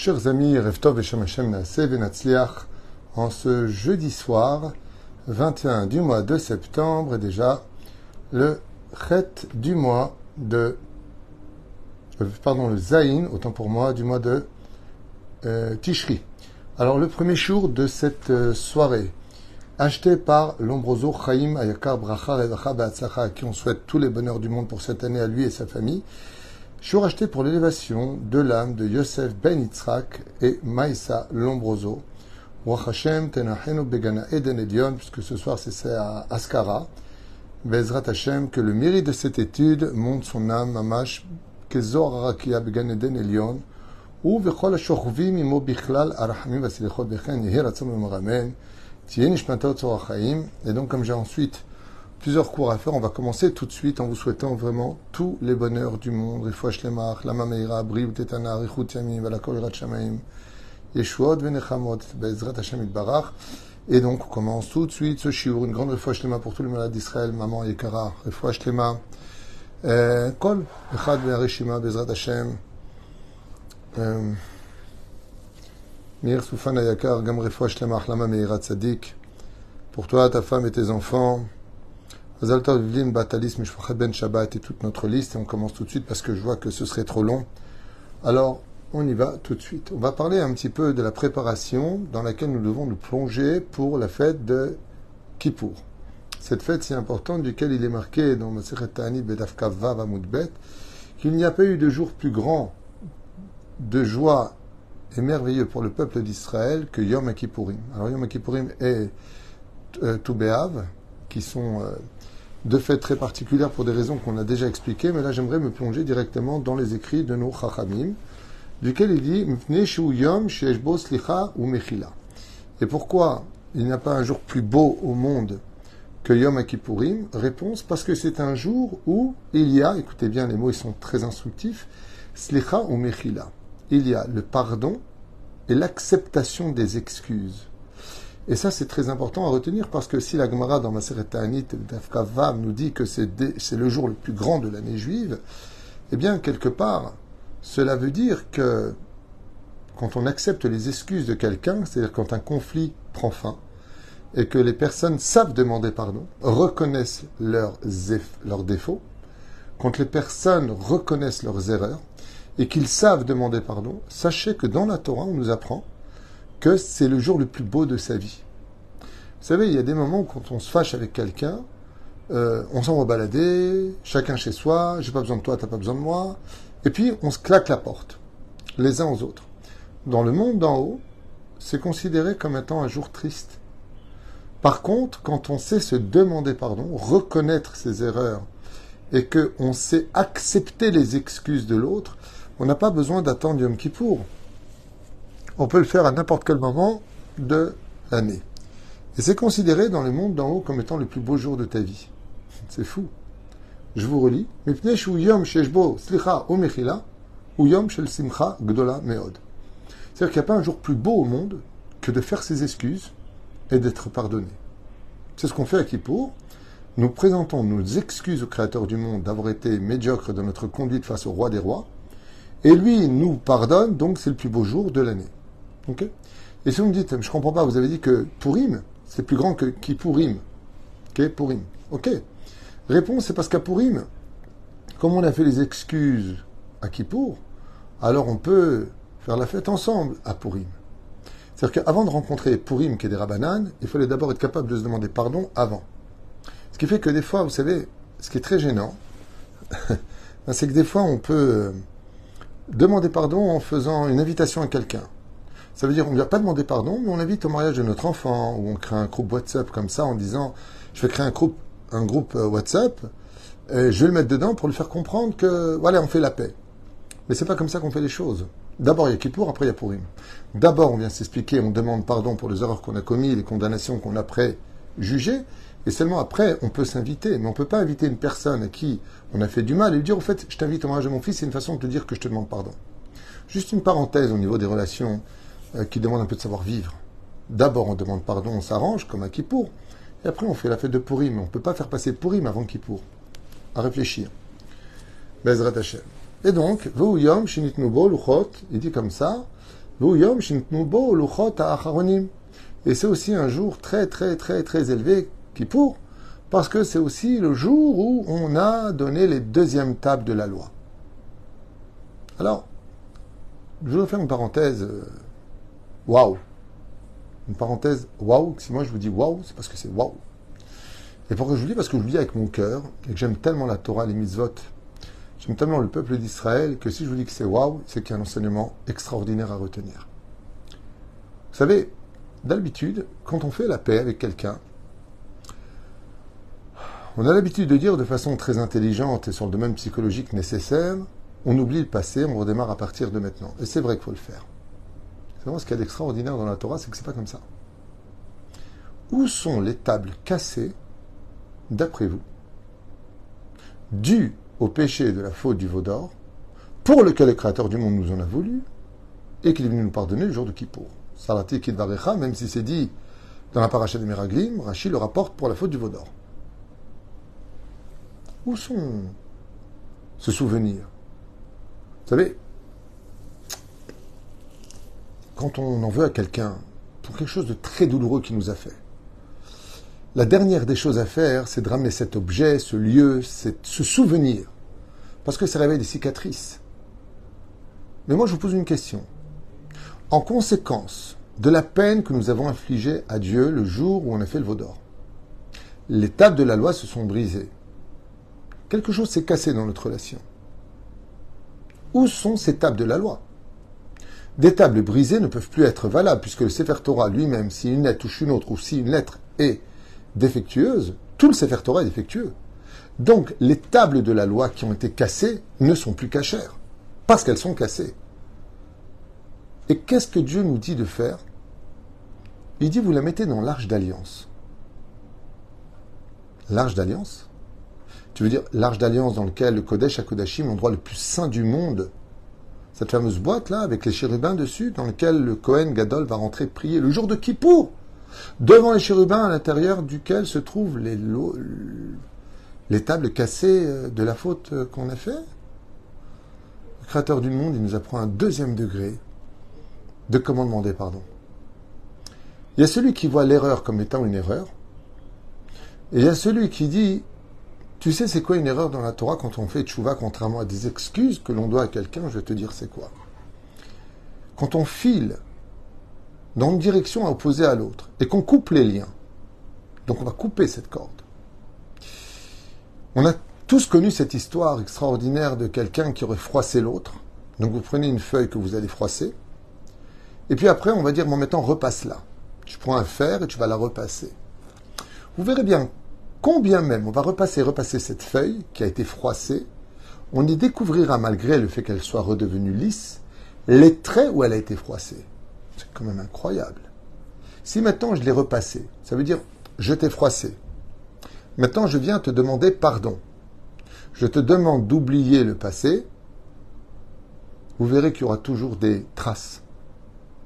Chers amis, Reftov et Shem en ce jeudi soir, 21 du mois de septembre, déjà le Chet du mois de. euh, Pardon, le Zaïn, autant pour moi, du mois de euh, Tishri. Alors, le premier jour de cette euh, soirée, acheté par Lombroso Chaim Ayakar Bracha Revacha à qui on souhaite tous les bonheurs du monde pour cette année à lui et sa famille. Jour acheté pour l'élévation de l'âme de Yosef Ben Yitzhak et Maïsa Lombroso. Ruach Hashem Tenachenu Begana Eden Edion, puisque ce soir c'est à Askara. Bezrat Hashem, que le mérite de cette étude monte son âme, Mamash, Kezor Arakia Began Eden Elion, ou Vechol HaShochvim Imo Bichlal Arachamim Vasilichot Bechen Yehi Ratzon Memaramen, Tien Nishmatot Zorachaim. Et donc, comme j'ai ensuite plusieurs cours à faire, on va commencer tout de suite en vous souhaitant vraiment tous les bonheurs du monde. Refouach Lemach, Lama Meira, Briou Tetana, Yamim, Valakol Yirat Shamaim, Yeshuot Venechamot, Bezrat Hashem Itbarach. Et donc, on commence tout de suite ce shiur, une grande refouach Lema pour tous les malades d'Israël, Maman Yekara, refouach Lema. Euh, Kol, Echad Ve'arishima, Bezrat Hashem. Euh, Mir Soufan Ayakar, Gam refouach Lema, Lama Meira Tzadik. Pour toi, ta femme et tes enfants. Batalis, Ben Shabbat et toute notre liste. Et on commence tout de suite parce que je vois que ce serait trop long. Alors, on y va tout de suite. On va parler un petit peu de la préparation dans laquelle nous devons nous plonger pour la fête de Kippour. Cette fête si importante duquel il est marqué dans Maseret Ta'anit Bedafka Vav Amud Bet qu'il n'y a pas eu de jour plus grand de joie et merveilleux pour le peuple d'Israël que Yom Kippourim. Alors Yom Kippourim et euh, Toubéav, qui sont euh, deux fêtes très particulières pour des raisons qu'on a déjà expliquées, mais là j'aimerais me plonger directement dans les écrits de nos Chachamim, duquel il dit ou. Et pourquoi il n'y a pas un jour plus beau au monde que Yom Kippourim Réponse parce que c'est un jour où il y a, écoutez bien, les mots ils sont très instructifs, slicha ou mechila. Il y a le pardon et l'acceptation des excuses. Et ça, c'est très important à retenir parce que si la Gemara dans Maseret Ta'anit d'Afka Vav nous dit que c'est le jour le plus grand de l'année juive, eh bien, quelque part, cela veut dire que quand on accepte les excuses de quelqu'un, c'est-à-dire quand un conflit prend fin, et que les personnes savent demander pardon, reconnaissent leurs, leurs défauts, quand les personnes reconnaissent leurs erreurs, et qu'ils savent demander pardon, sachez que dans la Torah, on nous apprend que c'est le jour le plus beau de sa vie. Vous savez, il y a des moments où quand on se fâche avec quelqu'un, euh, on s'en va balader, chacun chez soi, j'ai pas besoin de toi, t'as pas besoin de moi, et puis on se claque la porte, les uns aux autres. Dans le monde d'en haut, c'est considéré comme étant un jour triste. Par contre, quand on sait se demander pardon, reconnaître ses erreurs, et qu'on sait accepter les excuses de l'autre, on n'a pas besoin d'attendre Yom Kippour on peut le faire à n'importe quel moment de l'année. Et c'est considéré dans le monde d'en haut comme étant le plus beau jour de ta vie. C'est fou. Je vous relis. C'est-à-dire qu'il n'y a pas un jour plus beau au monde que de faire ses excuses et d'être pardonné. C'est ce qu'on fait à Kippour. Nous présentons nos excuses au Créateur du monde d'avoir été médiocres dans notre conduite face au roi des rois. Et lui nous pardonne, donc c'est le plus beau jour de l'année. Ok Et si vous me dites, je comprends pas, vous avez dit que Purim, c'est plus grand que Kippourim. Ok Purim. Ok. Réponse, c'est parce qu'à Purim, comme on a fait les excuses à Kippour, alors on peut faire la fête ensemble à Purim. C'est-à-dire qu'avant de rencontrer Purim qui est des rabananes, il fallait d'abord être capable de se demander pardon avant. Ce qui fait que des fois, vous savez, ce qui est très gênant, c'est que des fois on peut demander pardon en faisant une invitation à quelqu'un. Ça veut dire qu'on ne vient pas demander pardon, mais on invite au mariage de notre enfant, ou on crée un groupe WhatsApp comme ça en disant je vais créer un groupe, groupe WhatsApp, je vais le mettre dedans pour lui faire comprendre que voilà, on fait la paix. Mais c'est pas comme ça qu'on fait les choses. D'abord il y a Kippour, après il y a Purim. D'abord on vient s'expliquer, on demande pardon pour les erreurs qu'on a commises, les condamnations qu'on a pré-jugées, et seulement après on peut s'inviter. Mais on ne peut pas inviter une personne à qui on a fait du mal et lui dire au fait je t'invite au mariage de mon fils, c'est une façon de te dire que je te demande pardon. Juste une parenthèse au niveau des relations euh, qui demande un peu de savoir-vivre. D'abord, on demande pardon, on s'arrange, comme à Kippour. Et après, on fait la fête de Purim. On ne peut pas faire passer Purim avant Kippour. À réfléchir. Bezrat Hashem. Et donc, Yom Shinit Nubo Luchot, il dit comme ça, Et c'est aussi un jour très très très très élevé, qui pour, parce que c'est aussi le jour où on a donné les deuxièmes tables de la loi. Alors, je vais faire une parenthèse. Waouh! Une parenthèse waouh. Si moi je vous dis waouh, c'est parce que c'est waouh. Et pourquoi je vous dis? Parce que je vous dis avec mon cœur et que j'aime tellement la Torah, les mitzvot, j'aime tellement le peuple d'Israël que si je vous dis que c'est waouh, c'est qu'il y a un enseignement extraordinaire à retenir. Vous savez, d'habitude, quand on fait la paix avec quelqu'un, on a l'habitude de dire de façon très intelligente et sur le domaine psychologique nécessaire, on oublie le passé, on redémarre à partir de maintenant. Et c'est vrai qu'il faut le faire. Ce qu'il y a d'extraordinaire dans la Torah, c'est que c'est pas comme ça. Où sont les tables cassées, d'après vous, dues au péché de la faute du veau d'or, pour lequel le Créateur du monde nous en a voulu, et qu'il est venu nous pardonner le jour de Kippour? Salati Kidvarecha, même si c'est dit dans la paracha des Miraglim, Rachid le rapporte pour la faute du veau d'or. Où sont ce souvenir Vous savez, quand on en veut à quelqu'un pour quelque chose de très douloureux qu'il nous a fait, la dernière des choses à faire, c'est de ramener cet objet, ce lieu, ce souvenir, parce que ça réveille des cicatrices. Mais moi, je vous pose une question. En conséquence de la peine que nous avons infligée à Dieu le jour où on a fait le veau d'or, les tables de la loi se sont brisées. Quelque chose s'est cassé dans notre relation. Où sont ces tables de la loi? Des tables brisées ne peuvent plus être valables, puisque le Sefer Torah lui-même, si une lettre touche une autre, ou si une lettre est défectueuse, tout le Sefer Torah est défectueux. Donc, les tables de la loi qui ont été cassées ne sont plus cachères, parce qu'elles sont cassées. Et qu'est-ce que Dieu nous dit de faire? Il dit, vous la mettez dans l'arche d'alliance. L'arche d'alliance? Tu veux dire l'arche d'alliance dans lequel le Kodesh HaKodashim, l'endroit le plus saint du monde, cette fameuse boîte-là, avec les chérubins dessus, dans lequel le Kohen Gadol va rentrer prier le jour de Kippour, devant les chérubins à l'intérieur duquel se trouvent les tables cassées euh, de la faute euh, qu'on a fait. Le Créateur du monde, il nous apprend un deuxième degré de comment demander pardon. Il y a celui qui voit l'erreur comme étant une erreur, et il y a celui qui dit, tu sais c'est quoi une erreur dans la Torah quand on fait tchouva contrairement à des excuses que l'on doit à quelqu'un, je vais te dire c'est quoi. Quand on file dans une direction opposée à l'autre et qu'on coupe les liens, donc on va couper cette corde. On a tous connu cette histoire extraordinaire de quelqu'un qui aurait froissé l'autre. Donc vous prenez une feuille que vous allez froisser, et puis après on va dire, bon maintenant repasse-la. Tu prends un fer et tu vas la repasser. Vous verrez bien, combien même on va repasser, repasser cette feuille qui a été froissée, on y découvrira, malgré le fait qu'elle soit redevenue lisse, les traits où elle a été froissée. C'est quand même incroyable. Si maintenant je l'ai repassée, ça veut dire je t'ai froissé. Maintenant je viens te demander pardon. Je te demande d'oublier le passé. Vous verrez qu'il y aura toujours des traces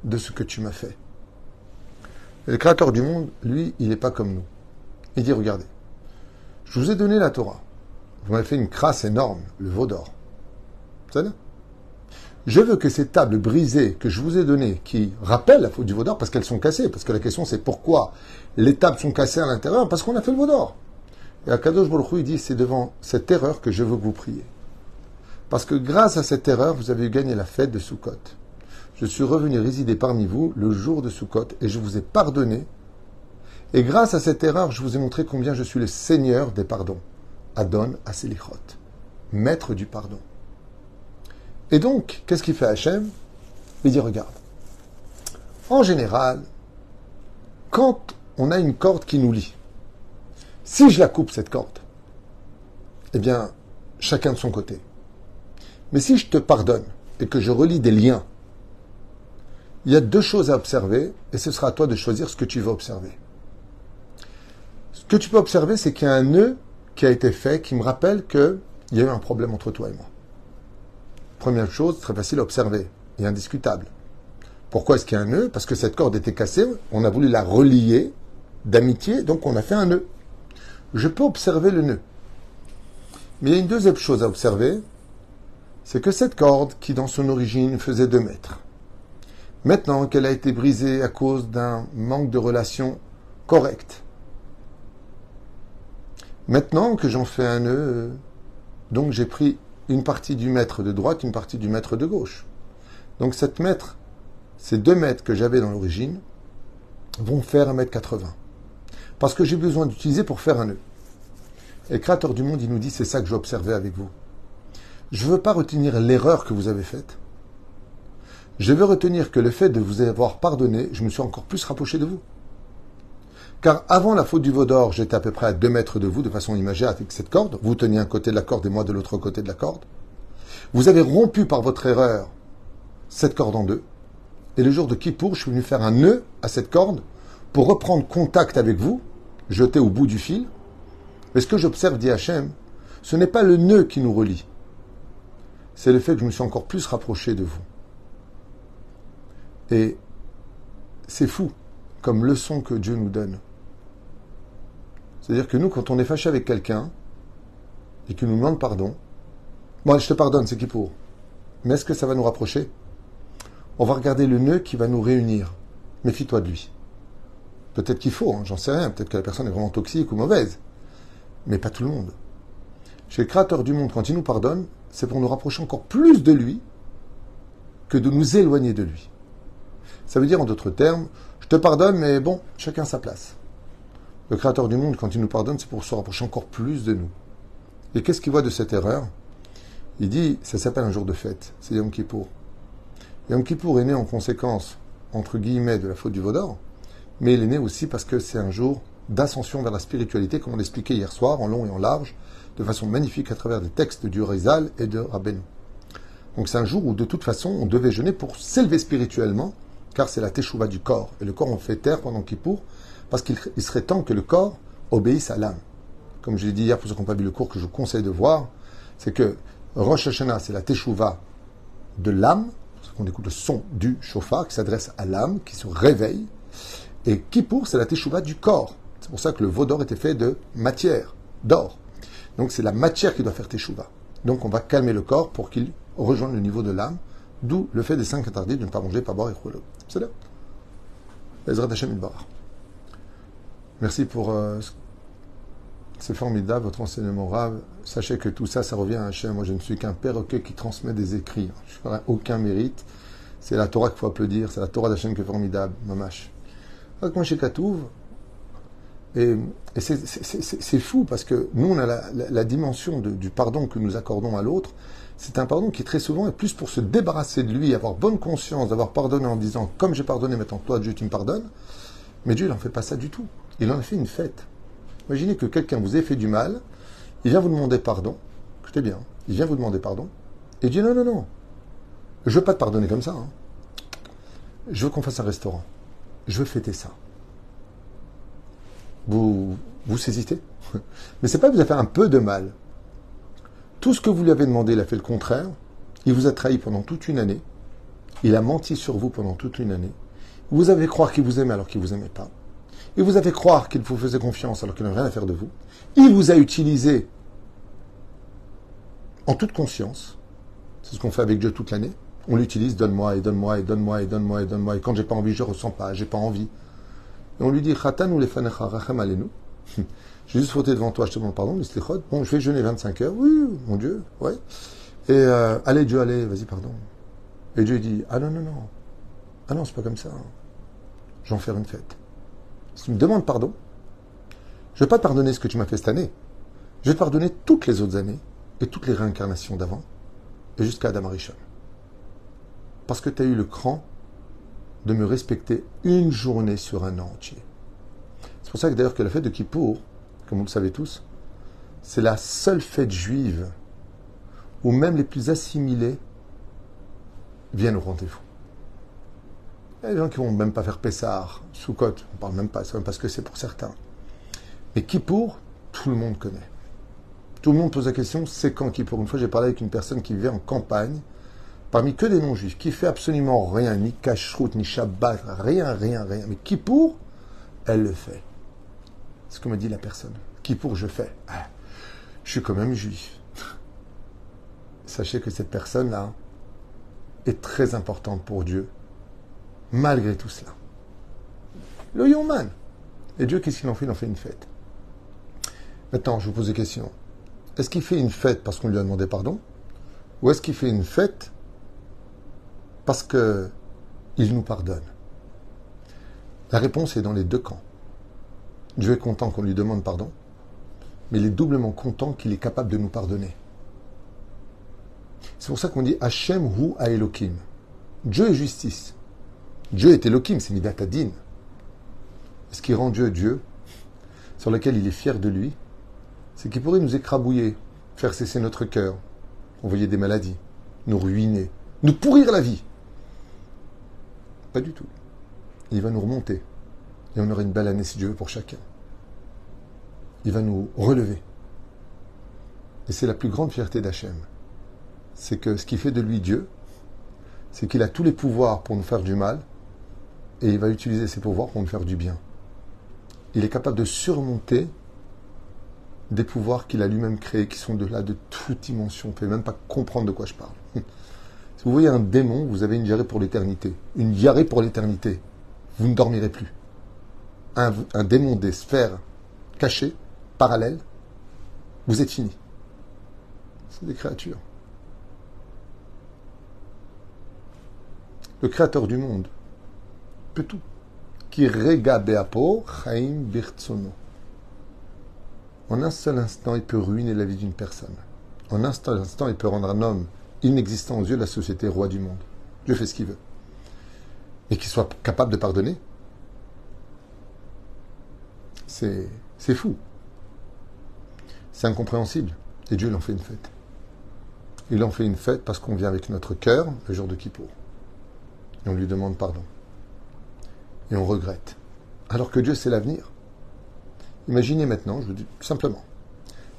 de ce que tu m'as fait. Le Créateur du monde, lui, il n'est pas comme nous. Il dit, regardez, je vous ai donné la Torah. Vous m'avez fait une crasse énorme, le veau d'or. Je veux que ces tables brisées que je vous ai données, qui rappellent la faute du veau d'or, parce qu'elles sont cassées, parce que la question c'est pourquoi les tables sont cassées à l'intérieur, parce qu'on a fait le veau d'or. Et Akadosh Baruch il dit, c'est devant cette erreur que je veux que vous priez. Parce que grâce à cette erreur, vous avez gagné la fête de Sukkot. Je suis revenu résider parmi vous le jour de Sukkot et je vous ai pardonné. Et grâce à cette erreur, je vous ai montré combien je suis le Seigneur des pardons. Adon Aselichot, maître du pardon. Et donc, qu'est-ce qu'il fait Hachem? Il dit, regarde, en général, quand on a une corde qui nous lie, si je la coupe, cette corde, eh bien, chacun de son côté. Mais si je te pardonne et que je relie des liens, il y a deux choses à observer et ce sera à toi de choisir ce que tu veux observer. Ce que tu peux observer, c'est qu'il y a un nœud qui a été fait qui me rappelle qu'il y a eu un problème entre toi et moi. Première chose, très facile à observer et indiscutable. Pourquoi est-ce qu'il y a un nœud? Parce que cette corde était cassée, on a voulu la relier d'amitié, donc on a fait un nœud. Je peux observer le nœud. Mais il y a une deuxième chose à observer, c'est que cette corde, qui dans son origine faisait 2 mètres, Maintenant qu'elle a été brisée à cause d'un manque de relation correcte. Maintenant que j'en fais un nœud, donc j'ai pris une partie du mètre de droite, une partie du mètre de gauche. Donc cette mètre, ces deux mètres que j'avais dans l'origine, vont faire un mètre 80. Parce que j'ai besoin d'utiliser pour faire un nœud. Et le Créateur du monde, il nous dit, c'est ça que je vais observer avec vous. Je ne veux pas retenir l'erreur que vous avez faite. Je veux retenir que le fait de vous avoir pardonné, je me suis encore plus rapproché de vous. Car avant la faute du veau d'or, j'étais à peu près à deux mètres de vous de façon imagée avec cette corde. Vous teniez un côté de la corde et moi de l'autre côté de la corde. Vous avez rompu par votre erreur cette corde en deux. Et le jour de Kippour, je suis venu faire un nœud à cette corde pour reprendre contact avec vous, jeter au bout du fil. Mais ce que j'observe, dit Hachem, ce n'est pas le nœud qui nous relie. C'est le fait que je me suis encore plus rapproché de vous. Et c'est fou comme leçon que Dieu nous donne. C'est-à-dire que nous, quand on est fâché avec quelqu'un et qu'il nous demande pardon, moi je te pardonne, c'est qui pour? Mais est-ce que ça va nous rapprocher? On va regarder le nœud qui va nous réunir. Méfie-toi de lui. Peut-être qu'il faut, hein, j'en sais rien. Peut-être que la personne est vraiment toxique ou mauvaise. Mais pas tout le monde. Chez le Créateur du monde, quand il nous pardonne, c'est pour nous rapprocher encore plus de lui que de nous éloigner de lui. Ça veut dire en d'autres termes, je te pardonne, mais bon, chacun sa place. Le Créateur du monde, quand il nous pardonne, c'est pour se rapprocher encore plus de nous. Et qu'est-ce qu'il voit de cette erreur? Il dit, ça s'appelle un jour de fête, c'est Yom Kippour. Yom Kippour est né en conséquence, entre guillemets, de la faute du Vaudor, mais il est né aussi parce que c'est un jour d'ascension vers la spiritualité, comme on l'expliquait hier soir, en long et en large, de façon magnifique à travers des textes du Rizal et de Rabbeinu. Donc c'est un jour où de toute façon on devait jeûner pour s'élever spirituellement, car c'est la teshuva du corps. Et le corps on fait taire pendant Kippour, parce qu'il serait temps que le corps obéisse à l'âme. Comme je l'ai dit hier pour ceux qui n'ont pas vu le cours que je conseille de voir, c'est que Rosh Hashanah, c'est la teshuva de l'âme, parce qu'on écoute le son du chauffard qui s'adresse à l'âme, qui se réveille. Et Kippour, c'est la teshuva du corps. C'est pour ça que le veau d'or était fait de matière, d'or. Donc c'est la matière qui doit faire teshuva. Donc on va calmer le corps pour qu'il rejoigne le niveau de l'âme, d'où le fait des cinq interdits de ne pas manger, pas boire et rouler. C'est là. Merci pour euh, c'est formidable votre enseignement rave. Sachez que tout ça, ça revient à Hachem. Moi, je ne suis qu'un perroquet qui transmet des écrits. Je n'ai aucun mérite. C'est la Torah qu'il faut applaudir. C'est la Torah d'Hachem qui est formidable. Mamash. Moi, chez Katouv, et, et c'est fou parce que nous, on a la, dimension du pardon que nous accordons à l'autre. C'est un pardon qui très souvent est plus pour se débarrasser de lui, avoir bonne conscience d'avoir pardonné en disant comme j'ai pardonné, maintenant toi Dieu tu me pardonnes. Mais Dieu n'en fait pas ça du tout. Il en a fait une fête. Imaginez que quelqu'un vous ait fait du mal, il vient vous demander pardon. Écoutez bien, il vient vous demander pardon. Et il dit non, non, non. Je veux pas te pardonner comme ça. Hein. Je veux qu'on fasse un restaurant. Je veux fêter ça vous vous saisissez? Mais c'est pas vous avez fait un peu de mal. Tout ce que vous lui avez demandé, il a fait le contraire. Il vous a trahi pendant toute une année. Il a menti sur vous pendant toute une année. Vous avez croire qu'il vous aimait alors qu'il vous aimait pas. Et vous avez croire qu'il vous faisait confiance alors qu'il n'avait rien à faire de vous. Il vous a utilisé en toute conscience. C'est ce qu'on fait avec Dieu toute l'année. On l'utilise, donne-moi et donne-moi et donne-moi et donne-moi et donne-moi. Et quand j'ai pas envie, je ressens pas, j'ai pas envie. Et on lui dit, Khatan ou les rachem alenu. J'ai juste fauté devant toi, je te demande pardon, mais Bon, je vais jeûner 25 heures. Oui, mon Dieu, ouais. Et euh, allez, Dieu, allez, vas-y, pardon. Et Dieu dit, ah non, non, non. Ah non, c'est pas comme ça. J'en faire une fête. Si tu me demandes pardon, je ne vais pas pardonner ce que tu m'as fait cette année. Je vais pardonner toutes les autres années et toutes les réincarnations d'avant et jusqu'à Adam Arishon. Parce que tu as eu le cran de me respecter une journée sur un an entier. C'est pour ça que d'ailleurs que la fête de Kippour, comme vous le savez tous, c'est la seule fête juive où même les plus assimilés viennent au rendez-vous. Il y a des gens qui vont même pas faire Pessar, Soukot, on parle même pas, c'est même parce que c'est pour certains. Mais Kippour, tout le monde connaît. Tout le monde pose la question, c'est quand Kippour? Une fois, j'ai parlé avec une personne qui vivait en campagne, parmi que des non-juifs, qui fait absolument rien, ni cacheroute, ni shabbat, rien, rien, rien. Mais qui pour, elle le fait. C'est ce que me dit la personne. Qui pour, je fais. Ah, je suis quand même juif. Sachez que cette personne-là est très importante pour Dieu. Malgré tout cela. Le Yoman. Et Dieu, qu'est-ce qu'il en fait? Il en fait une fête. Maintenant, je vous pose des questions. Est-ce qu'il fait une fête parce qu'on lui a demandé pardon? Ou est-ce qu'il fait une fête parce qu'il nous pardonne? La réponse est dans les deux camps. Dieu est content qu'on lui demande pardon, mais il est doublement content qu'il est capable de nous pardonner. C'est pour ça qu'on dit Hachem hu Elohim. Dieu est justice. Dieu est Elohim, c'est Midatadin. Ce qui rend Dieu Dieu, sur lequel il est fier de lui, c'est qu'il pourrait nous écrabouiller, faire cesser notre cœur, envoyer des maladies, nous ruiner, nous pourrir la vie. Pas du tout. Il va nous remonter. Et on aura une belle année, si Dieu veut, pour chacun. Il va nous relever. Et c'est la plus grande fierté d'Hachem. C'est que ce qui fait de lui Dieu, c'est qu'il a tous les pouvoirs pour nous faire du mal, et il va utiliser ses pouvoirs pour nous faire du bien. Il est capable de surmonter des pouvoirs qu'il a lui-même créés, qui sont de là de toute dimension. Vous ne pouvez même pas comprendre de quoi je parle. Si vous voyez un démon, vous avez une diarrhée pour l'éternité. Une diarrhée pour l'éternité. Vous ne dormirez plus. Un, un, démon des sphères cachées, parallèles, vous êtes fini. C'est des créatures. Le créateur du monde peut tout. Qui. En un seul instant, il peut ruiner la vie d'une personne. En un seul instant, il peut rendre un homme inexistant aux yeux de la société roi du monde. Dieu fait ce qu'il veut. Et qu'il soit capable de pardonner, c'est, fou. C'est incompréhensible. Et Dieu l'en fait une fête. Il en fait une fête parce qu'on vient avec notre cœur le jour de Kippour. Et on lui demande pardon. Et on regrette. Alors que Dieu, c'est l'avenir. Imaginez maintenant, je vous dis simplement,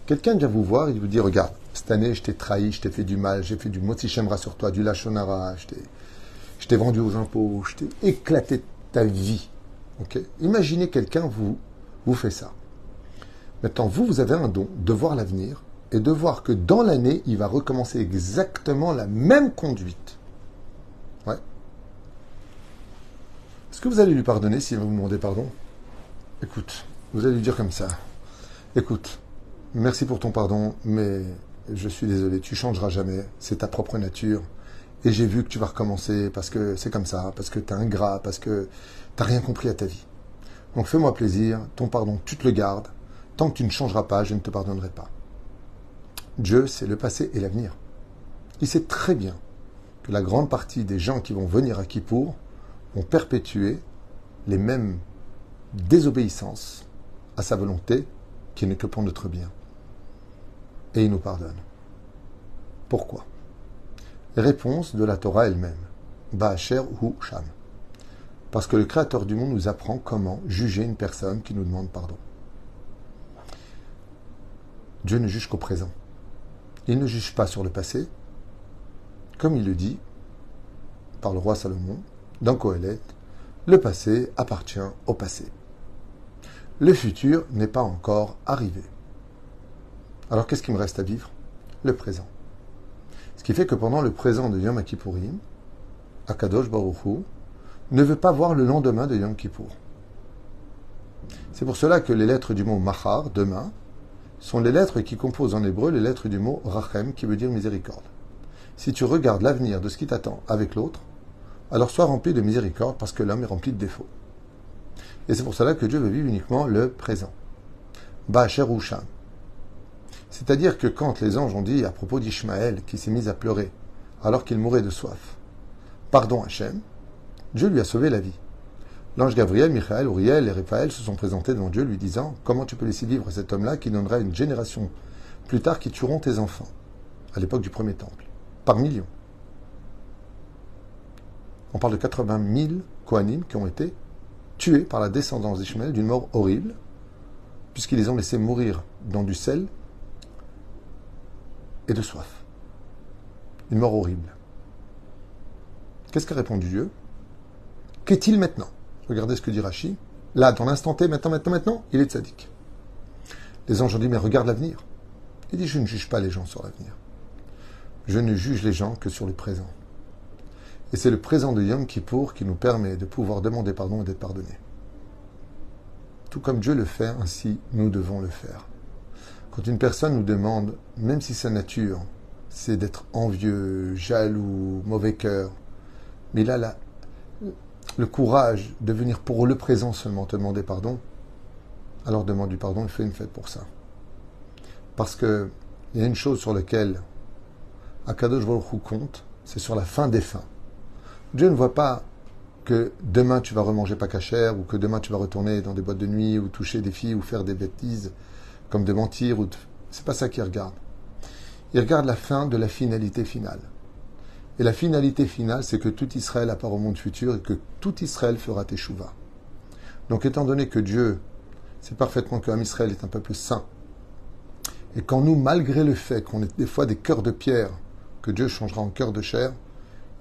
quelqu'un vient vous voir et vous dit, regarde, cette année, je t'ai trahi, je t'ai fait du mal, j'ai fait du motsichem sur toi, du lachonara, je t'ai vendu aux impôts, je t'ai éclaté ta vie. Imaginez quelqu'un vous, vous fait ça. Maintenant, vous, vous avez un don de voir l'avenir et de voir que dans l'année, il va recommencer exactement la même conduite. Est-ce que vous allez lui pardonner s'il va vous demander pardon? Écoute, vous allez lui dire comme ça. Écoute, merci pour ton pardon, mais je suis désolé, tu changeras jamais, c'est ta propre nature. Et j'ai vu que tu vas recommencer parce que c'est comme ça, parce que tu es ingrat, parce que tu rien compris à ta vie. Donc fais-moi plaisir, ton pardon, tu te le gardes. Tant que tu ne changeras pas, je ne te pardonnerai pas. Dieu, c'est le passé et l'avenir. Il sait très bien que la grande partie des gens qui vont venir à Kippour vont perpétuer les mêmes désobéissances à sa volonté qui n'est que pour notre bien. Et il nous pardonne. Pourquoi? Réponse de la Torah elle-même. Ba'asher ou Sham. Parce que le Créateur du monde nous apprend comment juger une personne qui nous demande pardon. Dieu ne juge qu'au présent. Il ne juge pas sur le passé, comme il le dit par le roi Salomon dans Kohelet, le passé appartient au passé. Le futur n'est pas encore arrivé. Alors qu'est-ce qui me reste à vivre? Le présent. Ce qui fait que pendant le présent de Yom Kippourim, Akadosh Baruch ne veut pas voir le lendemain de Yom Kippour. C'est pour cela que les lettres du mot Mahar, demain, sont les lettres qui composent en hébreu les lettres du mot Rachem, qui veut dire miséricorde. Si tu regardes l'avenir de ce qui t'attend avec l'autre, alors sois rempli de miséricorde parce que l'homme est rempli de défauts. Et c'est pour cela que Dieu veut vivre uniquement le présent. Ba'asher Sham. C'est-à-dire que quand les anges ont dit à propos d'Ishmaël qui s'est mis à pleurer alors qu'il mourait de soif, Pardon Hachem, Dieu lui a sauvé la vie. L'ange Gabriel, Michael, Uriel et Raphaël se sont présentés devant Dieu lui disant Comment tu peux laisser vivre cet homme-là qui donnera une génération plus tard qui tueront tes enfants? À l'époque du premier temple Par millions. On parle de 80 000 Kohanim qui ont été tués par la descendance d'Ishmaël d'une mort horrible, puisqu'ils les ont laissés mourir dans du sel et de soif. Une mort horrible. Qu'est-ce qu'a répondu Dieu? Qu'est-il maintenant? Regardez ce que dit Rachi. Là, dans l'instant T, maintenant, maintenant, maintenant, il est sadique. Les anges ont dit, mais regarde l'avenir. Il dit, je ne juge pas les gens sur l'avenir. Je ne juge les gens que sur le présent. Et c'est le présent de Yom Kippour qui nous permet de pouvoir demander pardon et d'être pardonné. Tout comme Dieu le fait, ainsi nous devons le faire. Quand une personne nous demande, même si sa nature, c'est d'être envieux, jaloux, mauvais cœur, mais il a le courage de venir pour le présent seulement demander pardon, alors demande du pardon, il fait une fête pour ça. Parce que il y a une chose sur laquelle Akadosh Baruch compte, c'est sur la fin des fins. Dieu ne voit pas que demain tu vas remanger pas cachère ou que demain tu vas retourner dans des boîtes de nuit ou toucher des filles ou faire des bêtises comme de mentir ou c'est pas ça qu'il regarde. Il regarde la fin de la finalité finale. Et la finalité finale, c'est que tout Israël apparaît au monde futur et que tout Israël fera teshuva. Donc étant donné que Dieu sait parfaitement que Israël est un peuple saint, et quand nous, malgré le fait qu'on ait des fois des cœurs de pierre, que Dieu changera en cœur de chair,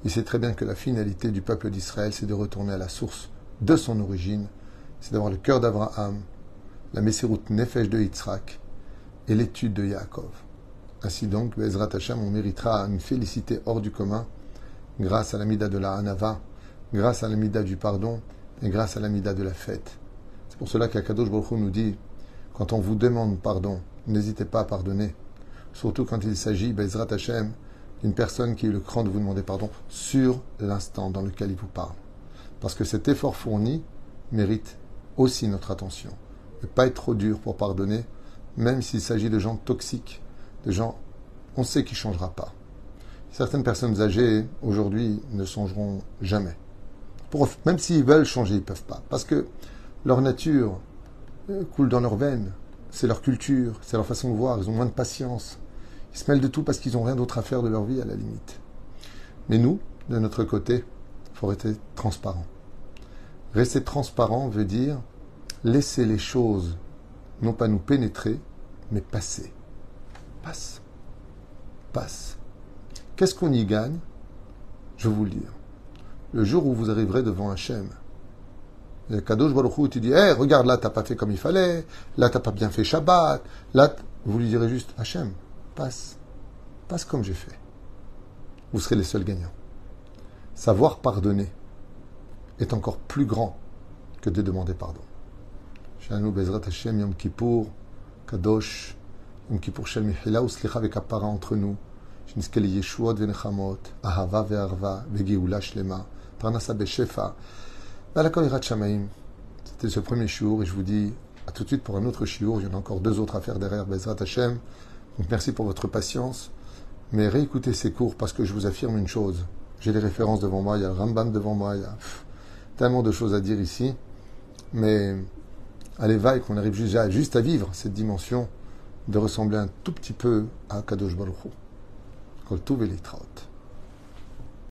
il sait très bien que la finalité du peuple d'Israël, c'est de retourner à la source de son origine, c'est d'avoir le cœur d'Abraham, la Messirut Nefesh de Yitzhak et l'étude de Yaakov. Ainsi donc, Bezrat Hashem, on méritera une félicité hors du commun grâce à l'amida de la Hanava, grâce à l'amida du pardon et grâce à l'amida de la fête. C'est pour cela qu'Akadosh Baruch nous dit, quand on vous demande pardon, n'hésitez pas à pardonner. Surtout quand il s'agit, Bezrat Hashem, d'une personne qui a eu le cran de vous demander pardon sur l'instant dans lequel il vous parle. Parce que cet effort fourni mérite aussi notre attention. Ne pas être trop dur pour pardonner, même s'il s'agit de gens toxiques, de gens, on sait qu'ils ne changera pas. Certaines personnes âgées, aujourd'hui, ne songeront jamais. même s'ils veulent changer, ils ne peuvent pas. Parce que leur nature euh, coule dans leurs veines. C'est leur culture, c'est leur façon de voir. Ils ont moins de patience. Ils se mêlent de tout parce qu'ils n'ont rien d'autre à faire de leur vie, à la limite. Mais nous, de notre côté, il faut rester transparent. Rester transparent veut dire laisser les choses non pas nous pénétrer, mais passer passe. Passe. Qu'est-ce qu'on y gagne? Je vais vous le dire. Le jour où vous arriverez devant Hachem, le Kadosh Baruch tu dis, hey, regarde, là, t'as pas fait comme il fallait, là, t'as pas bien fait Shabbat, là, vous lui direz juste, Hachem, passe, passe comme j'ai fait. Vous serez les seuls gagnants. Savoir pardonner est encore plus grand que de demander pardon. Shanu Bezrat Hashem Yom Kippour, Kadosh, Yom Kippour Shel Mihila, Uslicha Vekapara entre nous, שנזכה לישועות ונחמות, אהבה וערבה וגאולה שלמה, פרנסה בשפע, ועל הכל יראת שמיים. C'était ce premier shiur et je vous dis à tout de suite pour un autre shiur. Il y en a encore deux autres à faire derrière Bezrat Hashem. Merci pour votre patience. Mais réécoutez ces cours parce que je vous affirme une chose. J'ai les références devant moi, il y a le Rambam devant moi, il y a tellement de choses à dire ici. Mais allez, vaille qu'on arrive juste à, juste à vivre cette dimension de ressembler un tout petit peu à Kadosh Baruch Hu.